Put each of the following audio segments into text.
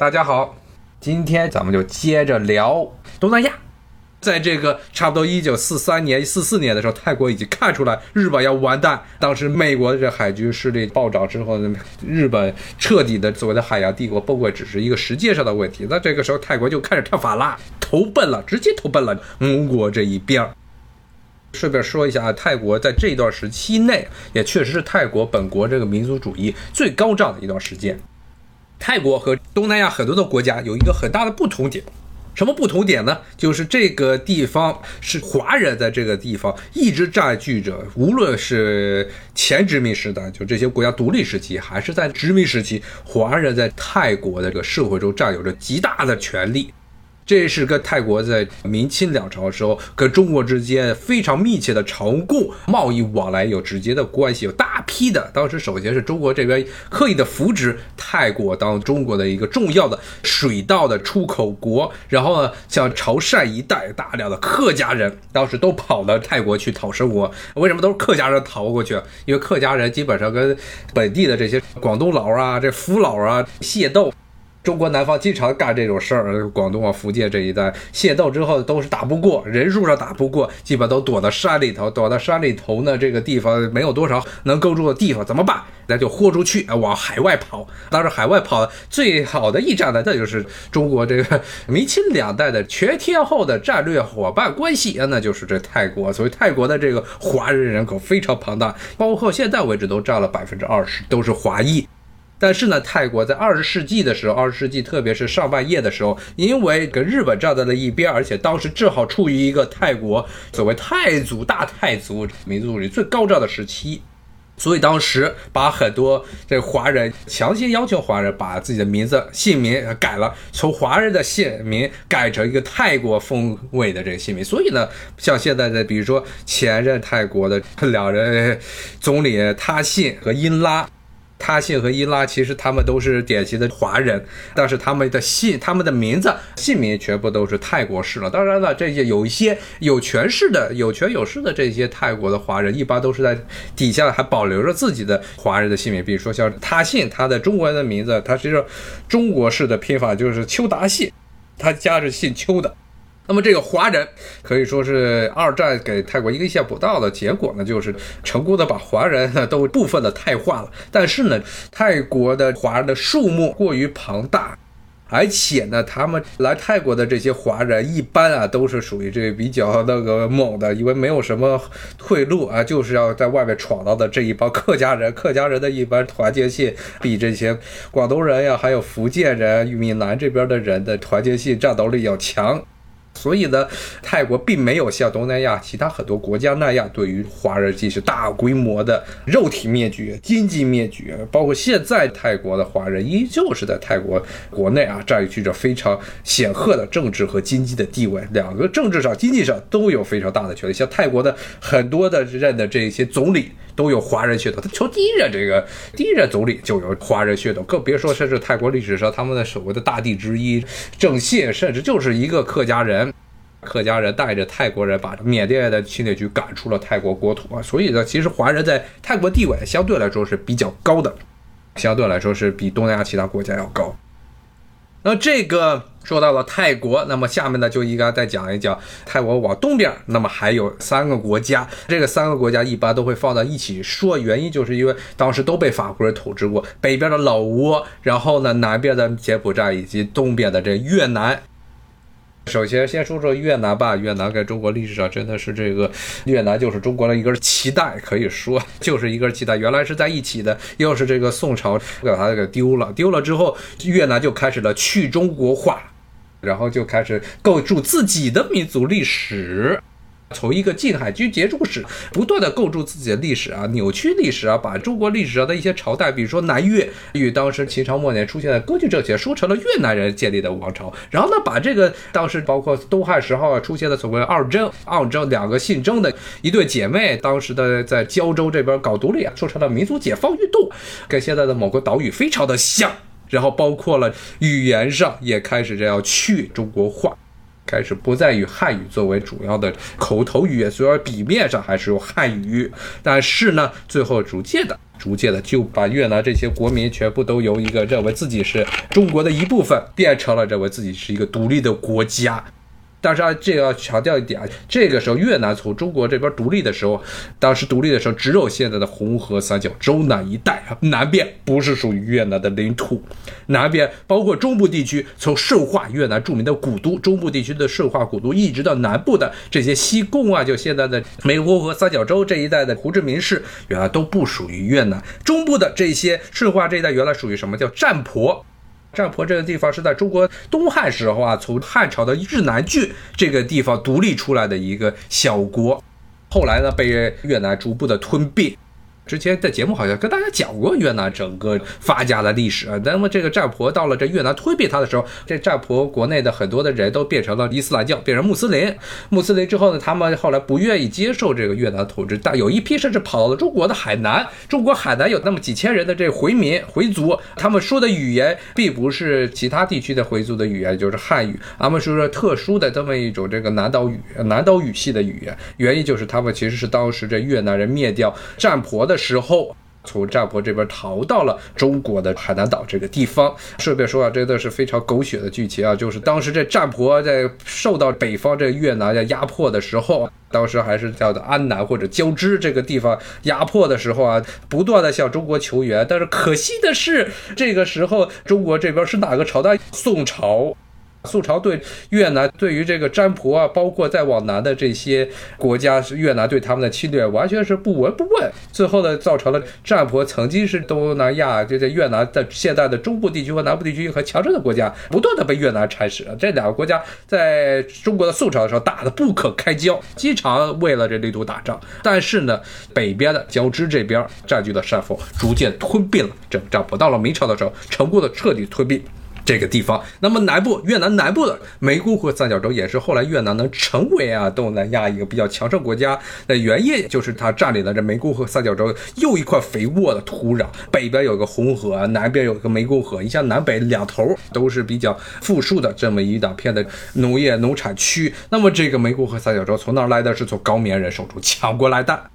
大家好，今天咱们就接着聊东南亚。在这个差不多一九四三年、四四年的时候，泰国已经看出来日本要完蛋。当时美国的这海军势力暴涨之后呢，日本彻底的所谓的海洋帝国崩溃，只是一个时间上的问题。那这个时候，泰国就开始跳法啦，投奔了，直接投奔了蒙国这一边。顺便说一下啊，泰国在这段时期内，也确实是泰国本国这个民族主义最高涨的一段时间。泰国和东南亚很多的国家有一个很大的不同点。什么不同点呢？就是这个地方是华人在这个地方一直占据着，无论是前殖民时代，就这些国家独立时期，还是在殖民时期，华人在泰国的这个社会中占有着极大的权利。这是跟泰国在明清两朝的时候跟中国之间非常密切的朝贡贸易往来有直接的关系，有大批的。当时首先是中国这边刻意的扶植泰国当中国的一个重要的水稻的出口国，然后呢，像潮汕一带大量的客家人当时都跑到泰国去讨生活。为什么都是客家人逃过去？因为客家人基本上跟本地的这些广东佬啊、这福佬啊械斗。中国南方经常干这种事儿，广东啊、福建这一带械斗之后都是打不过，人数上打不过，基本都躲到山里头。躲到山里头呢，这个地方没有多少能够住的地方，怎么办？那就豁出去啊，往海外跑。当时海外跑最好的驿站呢，那就是中国这个明清两代的全天候的战略伙伴关系啊，那就是这泰国。所以泰国的这个华人人口非常庞大，包括现在为止都占了百分之二十，都是华裔。但是呢，泰国在二十世纪的时候，二十世纪特别是上半叶的时候，因为跟日本站在了一边，而且当时正好处于一个泰国所谓泰族大泰族民族里最高涨的时期，所以当时把很多这华人强行要求华人把自己的名字姓名改了，从华人的姓名改成一个泰国风味的这个姓名。所以呢，像现在的比如说前任泰国的两人总理他信和英拉。他信和伊拉其实他们都是典型的华人，但是他们的姓、他们的名字、姓名全部都是泰国式了。当然了，这些有一些有权势的、有权有势的这些泰国的华人，一般都是在底下还保留着自己的华人的姓名。比如说像他信，他的中国人的名字，他其实中国式的拼法就是邱达信，他家是姓邱的。那么这个华人可以说是二战给泰国一个意想不到的结果呢，就是成功的把华人呢都部分的泰化了。但是呢，泰国的华人的数目过于庞大，而且呢，他们来泰国的这些华人一般啊都是属于这比较那个猛的，因为没有什么退路啊，就是要在外面闯荡的这一帮客家人。客家人的一般团结性比这些广东人呀，还有福建人、闽南这边的人的团结性、战斗力要强。所以呢，泰国并没有像东南亚其他很多国家那样，对于华人进行大规模的肉体灭绝、经济灭绝。包括现在泰国的华人依旧是在泰国国内啊，占据着非常显赫的政治和经济的地位，两个政治上、经济上都有非常大的权利。像泰国的很多的任的这些总理都有华人血统，他从第一任这个第一任总理就有华人血统，更别说甚至泰国历史上他们的所谓的大帝之一郑信，甚至就是一个客家人。客家人带着泰国人把缅甸的侵略军赶出了泰国国土啊，所以呢，其实华人在泰国地位相对来说是比较高的，相对来说是比东南亚其他国家要高。那这个说到了泰国，那么下面呢就应该再讲一讲泰国往东边，那么还有三个国家，这个三个国家一般都会放到一起说，原因就是因为当时都被法国人统治过，北边的老挝，然后呢南边的柬埔寨以及东边的这越南。首先，先说说越南吧。越南在中国历史上真的是这个，越南就是中国的一根脐带，可以说就是一根脐带。原来是在一起的，又是这个宋朝把它给丢了，丢了之后，越南就开始了去中国化，然后就开始构筑自己的民族历史。从一个近海军节度使，不断的构筑自己的历史啊，扭曲历史啊，把中国历史上的一些朝代，比如说南越，与当时秦朝末年出现的割据政权，说成了越南人建立的王朝。然后呢，把这个当时包括东汉时候啊出现的所谓二征、二征两个姓征的一对姐妹，当时的在胶州这边搞独立啊，说成了民族解放运动，跟现在的某个岛屿非常的像。然后包括了语言上也开始这样去中国化。开始不再以汉语作为主要的口头语言，虽然笔面上还是用汉语，但是呢，最后逐渐的、逐渐的就把越南这些国民全部都由一个认为自己是中国的一部分，变成了认为自己是一个独立的国家。但是啊，这个要强调一点啊，这个时候越南从中国这边独立的时候，当时独立的时候只有现在的红河三角洲那一带啊，南边不是属于越南的领土，南边包括中部地区，从顺化越南著名的古都，中部地区的顺化古都，一直到南部的这些西贡啊，就现在的湄公河三角洲这一带的胡志明市，原来都不属于越南。中部的这些顺化这一带原来属于什么叫占婆？占婆这个地方是在中国东汉时候啊，从汉朝的日南郡这个地方独立出来的一个小国，后来呢被越南逐步的吞并。之前在节目好像跟大家讲过越南整个发家的历史啊。那么这个占婆到了这越南吞并他的时候，这占婆国内的很多的人都变成了伊斯兰教，变成穆斯林。穆斯林之后呢，他们后来不愿意接受这个越南统治，但有一批甚至跑到了中国的海南。中国海南有那么几千人的这回民回族，他们说的语言并不是其他地区的回族的语言，就是汉语。他们说特殊的这么一种这个南岛语、南岛语系的语言，原因就是他们其实是当时这越南人灭掉占婆的。时候，从占婆这边逃到了中国的海南岛这个地方。顺便说啊，真的是非常狗血的剧情啊！就是当时这占婆在受到北方这越南的压迫的时候，当时还是叫做安南或者交织这个地方压迫的时候啊，不断的向中国求援。但是可惜的是，这个时候中国这边是哪个朝代？宋朝。宋朝对越南，对于这个占婆啊，包括再往南的这些国家，是越南对他们的侵略，完全是不闻不问。最后呢，造成了占婆曾经是东南亚，就在越南的现在的中部地区和南部地区很强盛的国家，不断的被越南蚕食。这两个国家在中国的宋朝的时候打得不可开交，经常为了这领土打仗。但是呢，北边的交织这边占据了山峰，逐渐吞并了这占婆。到了明朝的时候，成功的彻底吞并。这个地方，那么南部越南南部的湄公河三角洲也是后来越南能成为啊东南亚一个比较强盛国家的原因，就是它占领了这湄公河三角洲又一块肥沃的土壤，北边有个红河，南边有个湄公河，你像南北两头都是比较富庶的这么一大片的农业农产区，那么这个湄公河三角洲从哪来的？是从高棉人手中抢过来的。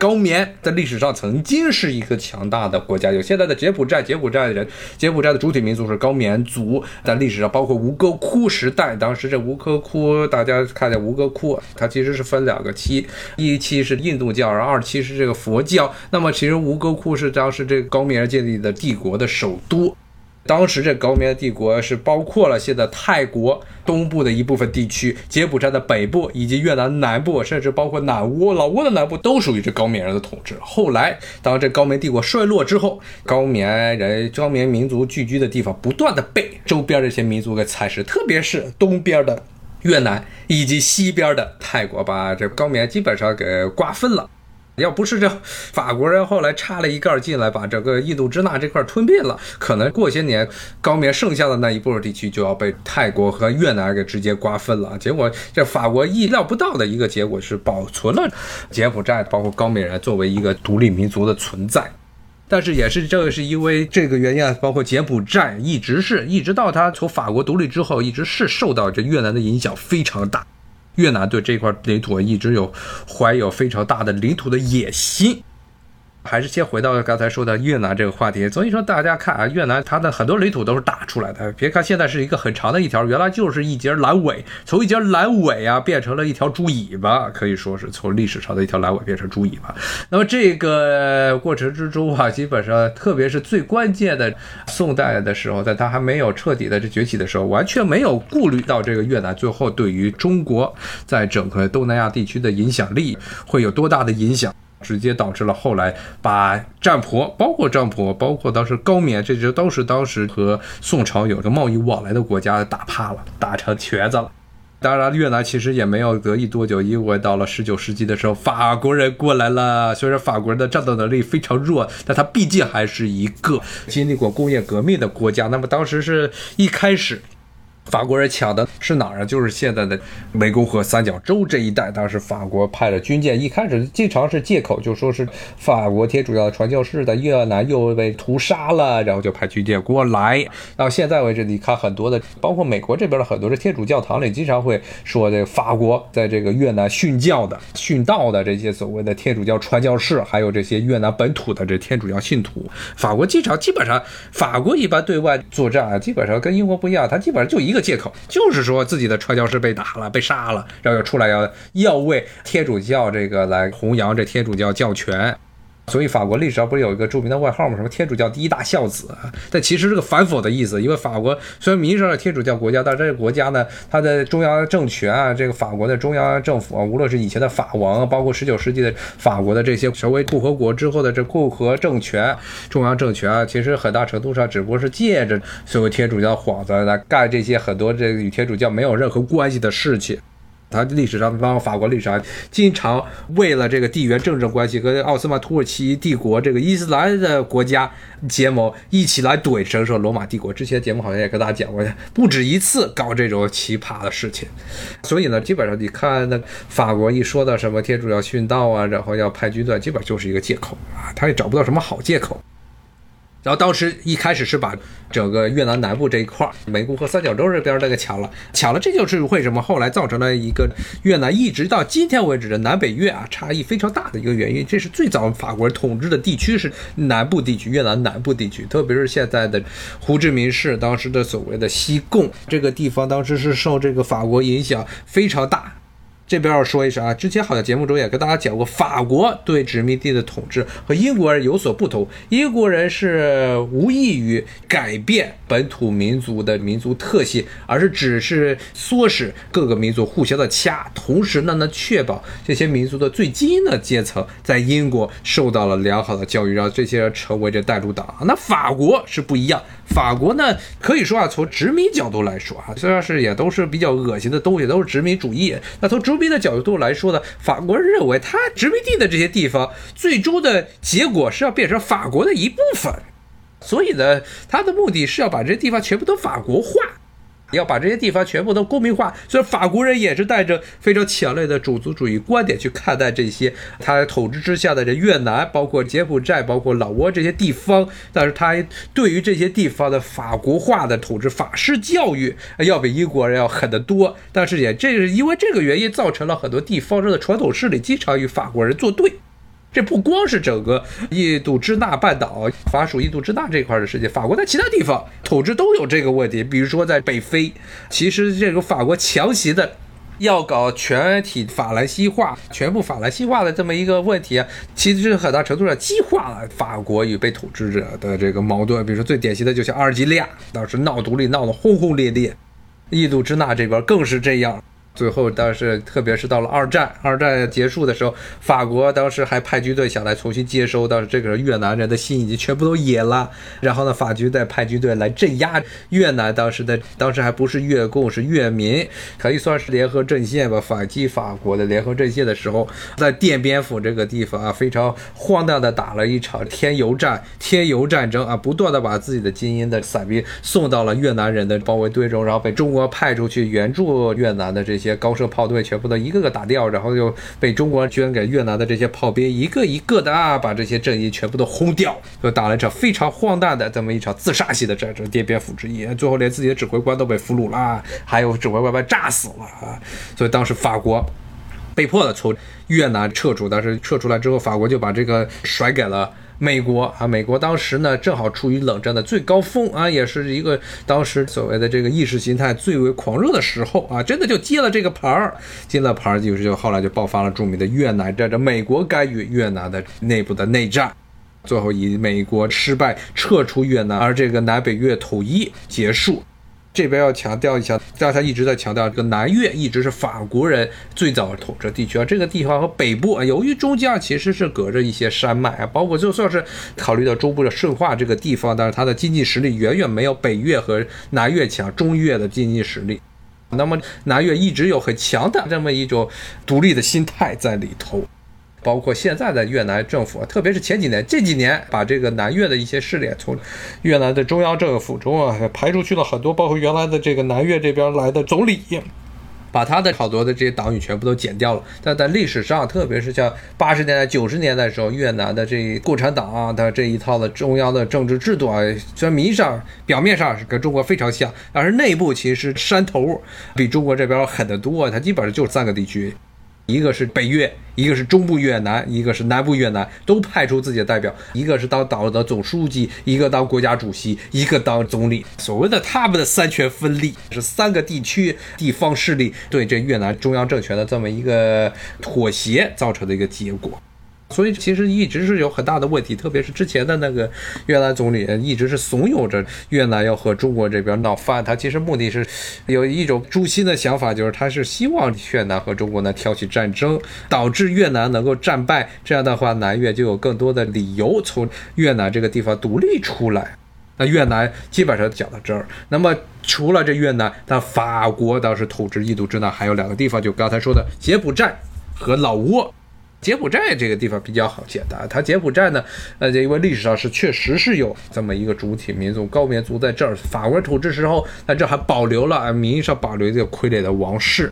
高棉在历史上曾经是一个强大的国家，有现在的柬埔寨，柬埔寨的人，柬埔寨的主体民族是高棉族。在历史上，包括吴哥窟时代，当时这吴哥窟，大家看见吴哥窟，它其实是分两个期，一期是印度教，然后二期是这个佛教。那么其实吴哥窟是当时这个高棉建立的帝国的首都。当时这高棉帝国是包括了现在泰国东部的一部分地区、柬埔寨的北部以及越南南部，甚至包括南倭、老挝的南部，都属于这高棉人的统治。后来，当这高棉帝国衰落之后，高棉人、高棉民族聚居的地方不断的被周边这些民族给蚕食，特别是东边的越南以及西边的泰国，把这高棉基本上给瓜分了。要不是这法国人后来插了一盖进来，把整个印度支那这块吞并了，可能过些年高棉剩下的那一部分地区就要被泰国和越南给直接瓜分了。结果这法国意料不到的一个结果是保存了柬埔寨，包括高棉人作为一个独立民族的存在。但是也是这个是因为这个原因啊，包括柬埔寨一直是一直到他从法国独立之后，一直是受到这越南的影响非常大。越南对这块领土一直有怀有非常大的领土的野心。还是先回到刚才说的越南这个话题。所以说，大家看啊，越南它的很多领土都是打出来的。别看现在是一个很长的一条，原来就是一节阑尾，从一节阑尾啊变成了一条猪尾巴，可以说是从历史上的一条阑尾变成猪尾巴。那么这个过程之中啊，基本上特别是最关键的宋代的时候，在它还没有彻底的这崛起的时候，完全没有顾虑到这个越南最后对于中国在整个东南亚地区的影响力会有多大的影响。直接导致了后来把占婆，包括占婆，包括当时高棉，这些都是当时和宋朝有着贸易往来的国家打怕了，打成瘸子了。当然，越南其实也没有得意多久，因为到了十九世纪的时候，法国人过来了。虽然法国人的战斗能力非常弱，但他毕竟还是一个经历过工业革命的国家。那么当时是一开始。法国人抢的是哪儿啊？就是现在的湄公河三角洲这一带。当时法国派了军舰，一开始经常是借口就说是法国天主教传教士在越南又被屠杀了，然后就派军舰过来。到现在为止，你看很多的，包括美国这边的很多的天主教堂里，经常会说这个法国在这个越南殉教的、殉道的这些所谓的天主教传教士，还有这些越南本土的这天主教信徒。法国经常基本上，法国一般对外作战啊，基本上跟英国不一样，他基本上就一个。借口就是说自己的传教士被打了、被杀了，然后要出来要要为天主教这个来弘扬这天主教教权。所以法国历史上不是有一个著名的外号吗？什么天主教第一大孝子？但其实是个反讽的意思，因为法国虽然名义上是天主教国家，但这个国家呢，它的中央政权啊，这个法国的中央政府啊，无论是以前的法王，包括十九世纪的法国的这些成为共和国之后的这共和政权、中央政权啊，其实很大程度上只不过是借着所谓天主教幌子来干这些很多这个与天主教没有任何关系的事情。他历史上，包括法国历史上，经常为了这个地缘政治关系，跟奥斯曼土耳其帝国这个伊斯兰的国家结盟，一起来怼神圣罗马帝国。之前节目好像也跟大家讲过，不止一次搞这种奇葩的事情。所以呢，基本上你看那法国一说到什么天主教殉道啊，然后要派军队，基本就是一个借口啊，他也找不到什么好借口。然后当时一开始是把整个越南南部这一块儿，湄公河三角洲这边那个抢了，抢了，这就是为什么后来造成了一个越南一直到今天为止的南北越啊差异非常大的一个原因。这是最早法国人统治的地区是南部地区，越南南部地区，特别是现在的胡志明市，当时的所谓的西贡这个地方，当时是受这个法国影响非常大。这边要说一声啊，之前好像节目中也跟大家讲过，法国对殖民地的统治和英国人有所不同。英国人是无异于改变本土民族的民族特性，而是只是唆使各个民族互相的掐，同时呢，能确保这些民族的最精英的阶层在英国受到了良好的教育，让这些人成为这带路党。那法国是不一样。法国呢，可以说啊，从殖民角度来说啊，虽然是也都是比较恶心的东西，都是殖民主义。那从殖民的角度来说呢，法国人认为他殖民地的这些地方，最终的结果是要变成法国的一部分，所以呢，他的目的是要把这些地方全部都法国化。要把这些地方全部都公民化，所以法国人也是带着非常强烈的种族主义观点去看待这些他统治之下的这越南，包括柬埔寨，包括老挝这些地方。但是他对于这些地方的法国化的统治法式教育，要比英国人要狠得多。但是也这是因为这个原因，造成了很多地方上的传统势力经常与法国人作对。这不光是整个印度支那半岛、法属印度支那这块的世界，法国在其他地方统治都有这个问题。比如说在北非，其实这个法国强行的要搞全体法兰西化、全部法兰西化的这么一个问题啊，其实是很大程度上激化了法国与被统治者的这个矛盾。比如说最典型的就像阿尔及利亚，当时闹独立闹得轰轰烈烈，印度支那这边更是这样。最后，当时特别是到了二战，二战结束的时候，法国当时还派军队想来重新接收，当时这个越南人的心已经全部都野了。然后呢，法军再派军队来镇压越南，当时的当时还不是越共，是越民，可以算是联合阵线吧，反击法国的联合阵线的时候，在奠边府这个地方啊，非常荒诞的打了一场添油战，添油战争啊，不断的把自己的精英的伞兵送到了越南人的包围队中，然后被中国派出去援助越南的这。些高射炮队全部都一个个打掉，然后又被中国捐给越南的这些炮兵一个一个的啊，把这些阵营全部都轰掉，就打了一场非常荒诞的这么一场自杀式的战争——奠边府之役。最后连自己的指挥官都被俘虏了，还有指挥官被炸死了啊！所以当时法国被迫的从越南撤出，但是撤出来之后，法国就把这个甩给了。美国啊，美国当时呢正好处于冷战的最高峰啊，也是一个当时所谓的这个意识形态最为狂热的时候啊，真的就接了这个牌儿，接了牌儿就是就后来就爆发了著名的越南战争，美国干预越南的内部的内战，最后以美国失败撤出越南，而这个南北越统一结束。这边要强调一下，大家一直在强调，这个南越一直是法国人最早统治地区啊。这个地方和北部啊，由于中间其实是隔着一些山脉啊，包括就算是考虑到中部的顺化这个地方，但是它的经济实力远远没有北越和南越强，中越的经济实力。那么南越一直有很强的这么一种独立的心态在里头。包括现在的越南政府，特别是前几年、这几年，把这个南越的一些势力从越南的中央政府中啊排出去了很多，包括原来的这个南越这边来的总理。把他的好多的这些党羽全部都剪掉了，但在历史上，特别是像八十年代、九十年代的时候，越南的这共产党啊，它这一套的中央的政治制度啊，虽然名义上、表面上是跟中国非常像，但是内部其实山头比中国这边狠得多，它基本上就是三个地区。一个是北越，一个是中部越南，一个是南部越南，都派出自己的代表，一个是当党的总书记，一个当国家主席，一个当总理。所谓的他们的三权分立，是三个地区地方势力对这越南中央政权的这么一个妥协造成的一个结果。所以其实一直是有很大的问题，特别是之前的那个越南总理一直是怂恿着越南要和中国这边闹翻。他其实目的是有一种诛心的想法，就是他是希望越南和中国呢挑起战争，导致越南能够战败。这样的话，南越就有更多的理由从越南这个地方独立出来。那越南基本上讲到这儿。那么除了这越南，那法国当时统治印度支那还有两个地方，就刚才说的柬埔寨和老挝。柬埔寨这个地方比较好解答，它柬埔寨呢，呃，因为历史上是确实是有这么一个主体民族高棉族在这儿，法国人统治时候，在这还保留了啊名义上保留这个傀儡的王室。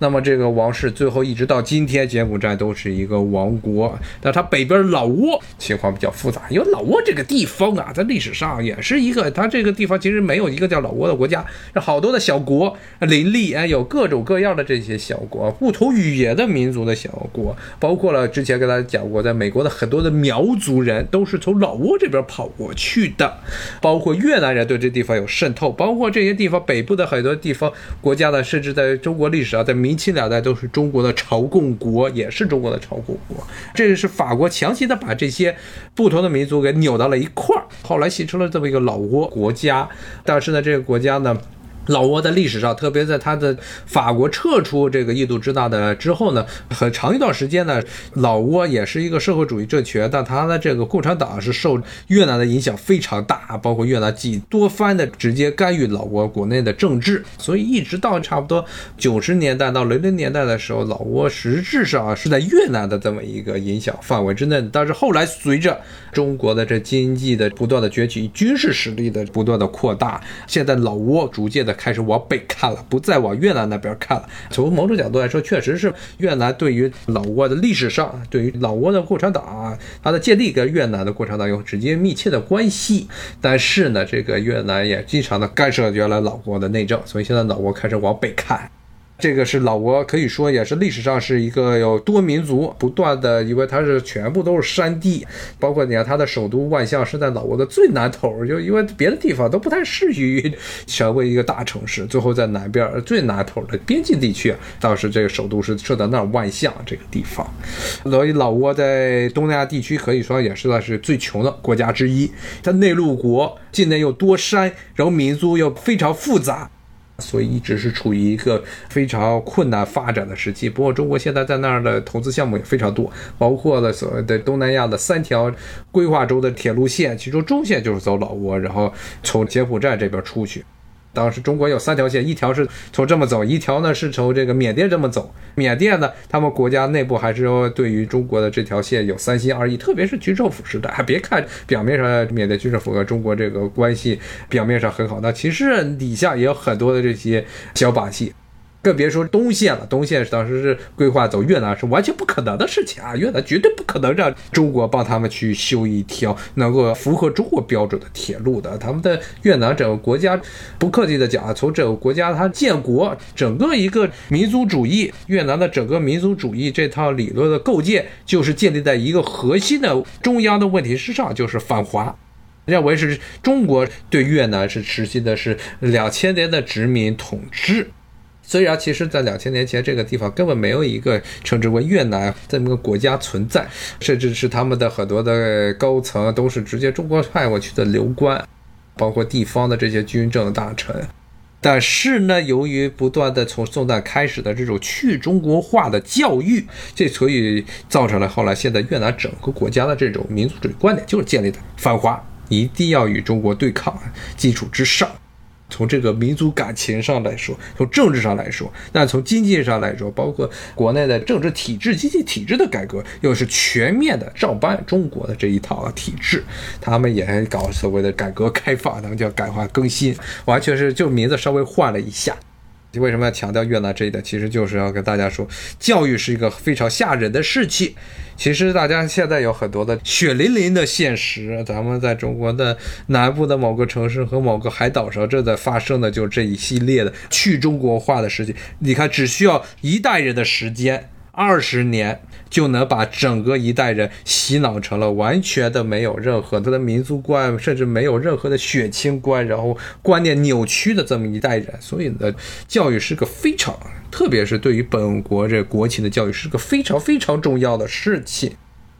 那么这个王室最后一直到今天，柬埔寨都是一个王国。但它北边老挝情况比较复杂，因为老挝这个地方啊，在历史上也是一个，它这个地方其实没有一个叫老挝的国家，好多的小国林立，哎，有各种各样的这些小国，不同语言的民族的小国，包括了之前跟大家讲过，在美国的很多的苗族人都是从老挝这边跑过去的，包括越南人对这地方有渗透，包括这些地方北部的很多地方国家呢，甚至在中国历史上在。明清两代都是中国的朝贡国，也是中国的朝贡国。这个是法国强行的把这些不同的民族给扭到了一块儿，后来形成了这么一个老挝国家。但是呢，这个国家呢。老挝在历史上，特别在他的法国撤出这个印度支那的之后呢，很长一段时间呢，老挝也是一个社会主义政权，但他的这个共产党是受越南的影响非常大，包括越南几多番的直接干预老挝国内的政治，所以一直到差不多九十年代到零零年代的时候，老挝实质上是在越南的这么一个影响范围之内。但是后来随着中国的这经济的不断的崛起，军事实力的不断的扩大，现在老挝逐渐的。开始往北看了，不再往越南那边看了。从某种角度来说，确实是越南对于老挝的历史上，对于老挝的共产党啊，它的建立跟越南的共产党有直接密切的关系。但是呢，这个越南也经常的干涉原来老挝的内政，所以现在老挝开始往北看。这个是老挝，可以说也是历史上是一个有多民族不断的，因为它是全部都是山地，包括你看它的首都万象是在老挝的最南头，就因为别的地方都不太适于成为一个大城市，最后在南边最南头的边境地区，当时这个首都是设在那儿万象这个地方，所以老挝在东南亚地区可以说也是算是最穷的国家之一，它内陆国，境内又多山，然后民族又非常复杂。所以一直是处于一个非常困难发展的时期。不过中国现在在那儿的投资项目也非常多，包括了所谓的东南亚的三条规划中的铁路线，其中中线就是走老挝，然后从柬埔寨这边出去。当时中国有三条线，一条是从这么走，一条呢是从这个缅甸这么走。缅甸呢，他们国家内部还是说对于中国的这条线有三心二意，特别是军政府时代。别看表面上缅甸军政府和中国这个关系表面上很好，那其实底下也有很多的这些小把戏。更别说东线了，东线当时是规划走越南，是完全不可能的事情啊！越南绝对不可能让中国帮他们去修一条能够符合中国标准的铁路的。他们的越南整个国家，不客气的讲啊，从整个国家它建国，整个一个民族主义，越南的整个民族主义这套理论的构建，就是建立在一个核心的中央的问题之上，就是反华，认为是中国对越南是实行的是两千年的殖民统治。虽然其实，在两千年前，这个地方根本没有一个称之为越南这么个国家存在，甚至是他们的很多的高层都是直接中国派过去的流官，包括地方的这些军政大臣。但是呢，由于不断的从宋代开始的这种去中国化的教育，这所以造成了后来现在越南整个国家的这种民族主义观点就是建立在反华，一定要与中国对抗基础之上。从这个民族感情上来说，从政治上来说，那从经济上来说，包括国内的政治体制、经济体制的改革，又是全面的照搬中国的这一套体制。他们也搞所谓的改革开放，他们叫改化更新，完全是就名字稍微换了一下。为什么要强调越南这一点？其实就是要跟大家说，教育是一个非常吓人的事情。其实大家现在有很多的血淋淋的现实，咱们在中国的南部的某个城市和某个海岛上正在发生的，就这一系列的去中国化的事情。你看，只需要一代人的时间。二十年就能把整个一代人洗脑成了完全的没有任何他的民族观，甚至没有任何的血亲观，然后观念扭曲的这么一代人。所以呢，教育是个非常，特别是对于本国这国情的教育，是个非常非常重要的事情。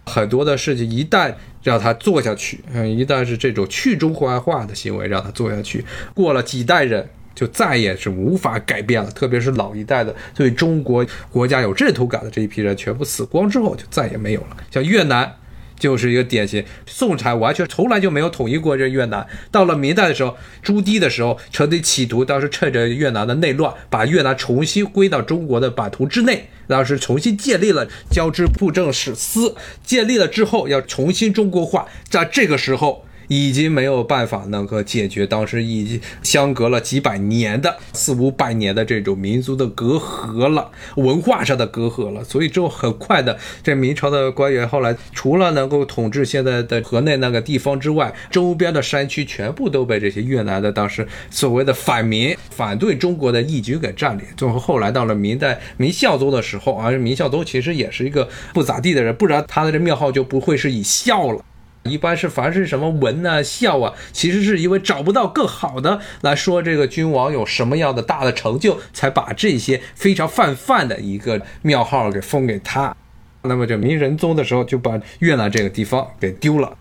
很多的事情一旦让他做下去，嗯，一旦是这种去中国化的行为让他做下去，过了几代人。就再也是无法改变了，特别是老一代的对中国国家有认同感的这一批人，全部死光之后，就再也没有了。像越南就是一个典型，宋朝完全从来就没有统一过这越南。到了明代的时候，朱棣的时候，成帝企图当时趁着越南的内乱，把越南重新归到中国的版图之内，当时重新建立了交织布政使司，建立了之后要重新中国化，在这个时候。已经没有办法能够解决当时已经相隔了几百年的四五百年的这种民族的隔阂了，文化上的隔阂了。所以之后很快的，这明朝的官员后来除了能够统治现在的河内那个地方之外，周边的山区全部都被这些越南的当时所谓的反民、反对中国的义军给占领。最后后来到了明代明孝宗的时候，啊，明孝宗其实也是一个不咋地的人，不然他的这庙号就不会是以孝了。一般是凡是什么文啊、孝啊，其实是因为找不到更好的来说这个君王有什么样的大的成就，才把这些非常泛泛的一个庙号给封给他。那么这明仁宗的时候就把越南这个地方给丢了，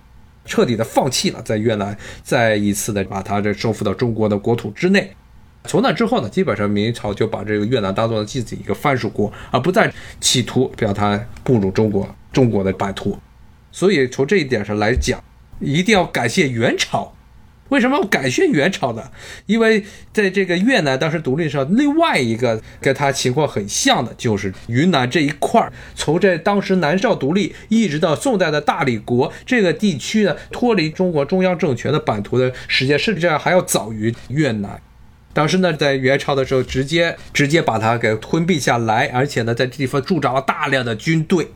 彻底的放弃了在越南再一次的把它这收复到中国的国土之内。从那之后呢，基本上明朝就把这个越南当做了自己一个藩属国，而不再企图让它步入中国中国的版图。所以从这一点上来讲，一定要感谢元朝。为什么要感谢元朝呢？因为在这个越南当时独立上，另外一个跟他情况很像的，就是云南这一块儿。从这当时南诏独立，一直到宋代的大理国这个地区呢，脱离中国中央政权的版图的时间，甚至还要早于越南。当时呢，在元朝的时候，直接直接把它给吞并下来，而且呢，在这地方驻扎了大量的军队。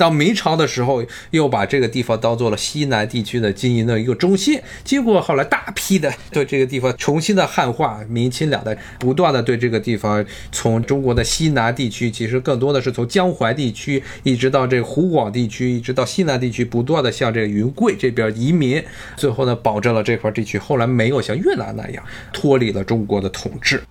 到明朝的时候，又把这个地方当做了西南地区的经营的一个中心。结果后来大批的对这个地方重新的汉化，明清两代不断的对这个地方从中国的西南地区，其实更多的是从江淮地区一直到这湖广地区，一直到西南地区，不断的向这个云贵这边移民。最后呢，保证了这块地区后来没有像越南那样脱离了中国的统治。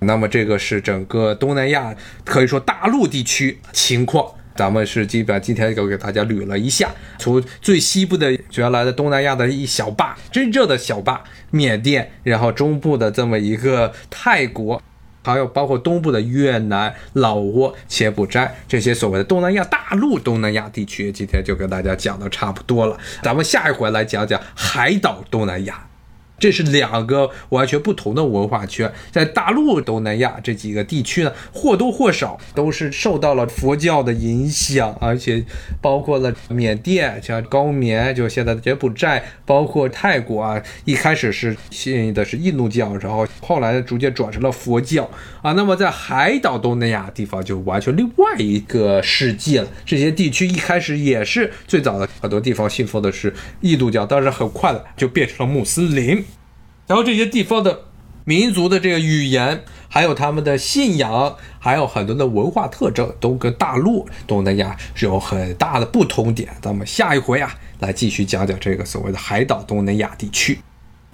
那么这个是整个东南亚可以说大陆地区情况。咱们是基本今天就给大家捋了一下，从最西部的原来的东南亚的一小坝，真正的小坝缅甸，然后中部的这么一个泰国，还有包括东部的越南、老挝、柬埔寨这些所谓的东南亚大陆东南亚地区，今天就跟大家讲的差不多了。咱们下一回来讲讲海岛东南亚。这是两个完全不同的文化圈，在大陆东南亚这几个地区呢，或多或少都是受到了佛教的影响，而且包括了缅甸，像高棉，就现在的柬埔寨，包括泰国啊，一开始是信的是印度教，然后后来逐渐转成了佛教啊。那么在海岛东南亚地方就完全另外一个世界了。这些地区一开始也是最早的很多地方信奉的是印度教，但是很快的就变成了穆斯林。然后这些地方的民族的这个语言，还有他们的信仰，还有很多的文化特征，都跟大陆东南亚是有很大的不同点。咱们下一回啊，来继续讲讲这个所谓的海岛东南亚地区。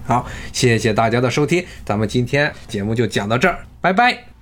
好，谢谢大家的收听，咱们今天节目就讲到这儿，拜拜。